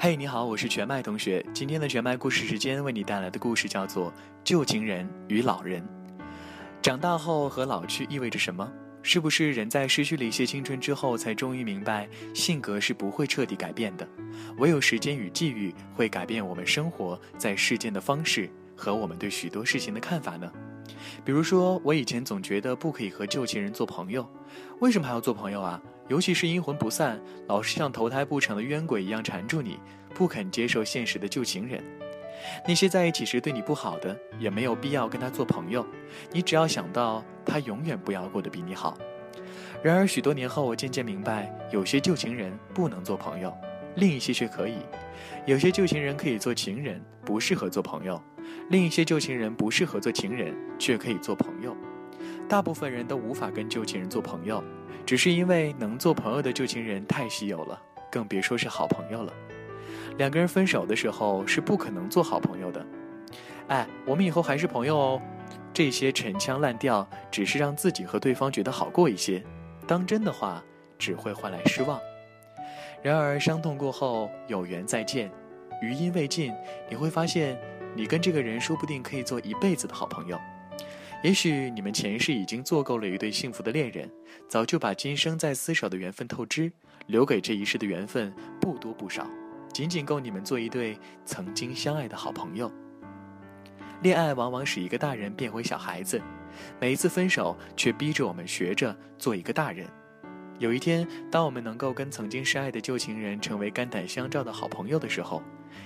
嘿，你好，我是全麦同学。今天的全麦故事时间为你带来的故事叫做《旧情人与老人》。长大后和老去意味着什么？是不是人在失去了一些青春之后，才终于明白性格是不会彻底改变的？唯有时间与际遇会改变我们生活在世间的方式和我们对许多事情的看法呢？比如说，我以前总觉得不可以和旧情人做朋友，为什么还要做朋友啊？尤其是阴魂不散，老是像投胎不成的冤鬼一样缠住你，不肯接受现实的旧情人。那些在一起时对你不好的，也没有必要跟他做朋友。你只要想到他永远不要过得比你好。然而许多年后，我渐渐明白，有些旧情人不能做朋友，另一些却可以；有些旧情人可以做情人，不适合做朋友；另一些旧情人不适合做情人，却可以做朋友。大部分人都无法跟旧情人做朋友。只是因为能做朋友的旧情人太稀有了，更别说是好朋友了。两个人分手的时候是不可能做好朋友的。哎，我们以后还是朋友哦。这些陈腔滥调只是让自己和对方觉得好过一些，当真的话只会换来失望。然而伤痛过后，有缘再见，余音未尽，你会发现，你跟这个人说不定可以做一辈子的好朋友。也许你们前世已经做够了一对幸福的恋人，早就把今生再厮守的缘分透支，留给这一世的缘分不多不少，仅仅够你们做一对曾经相爱的好朋友。恋爱往往使一个大人变回小孩子，每一次分手却逼着我们学着做一个大人。有一天，当我们能够跟曾经深爱的旧情人成为肝胆相照的好朋友的时候，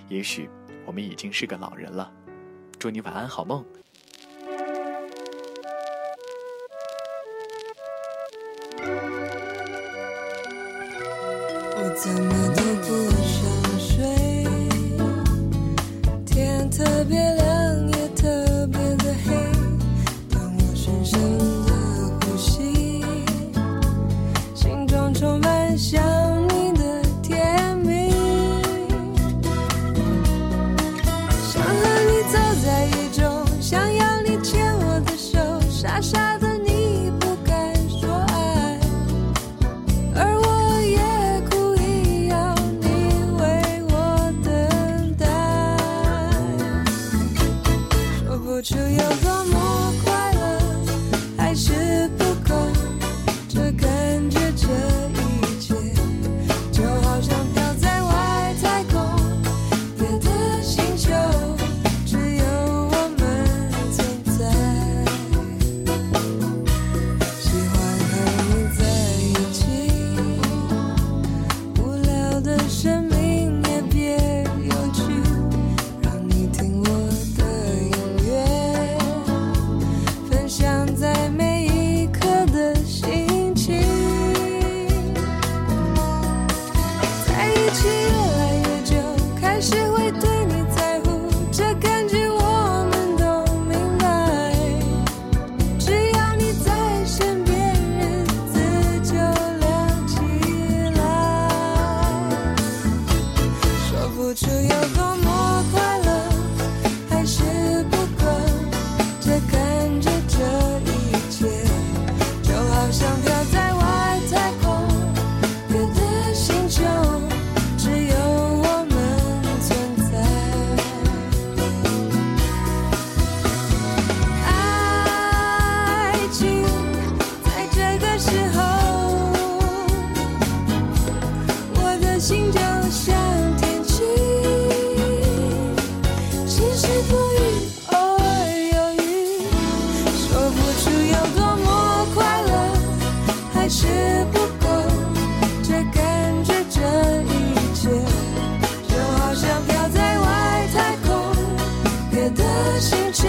也许我们已经是个老人了。祝你晚安，好梦。怎么都不想睡，天特别亮，也特别的黑。当我深深的呼吸，心中充满想你的甜蜜。想和你走在雨中，想要你牵我的手，傻傻就有多么心。是不够，这感觉这一切就好像飘在外太空，别的星球。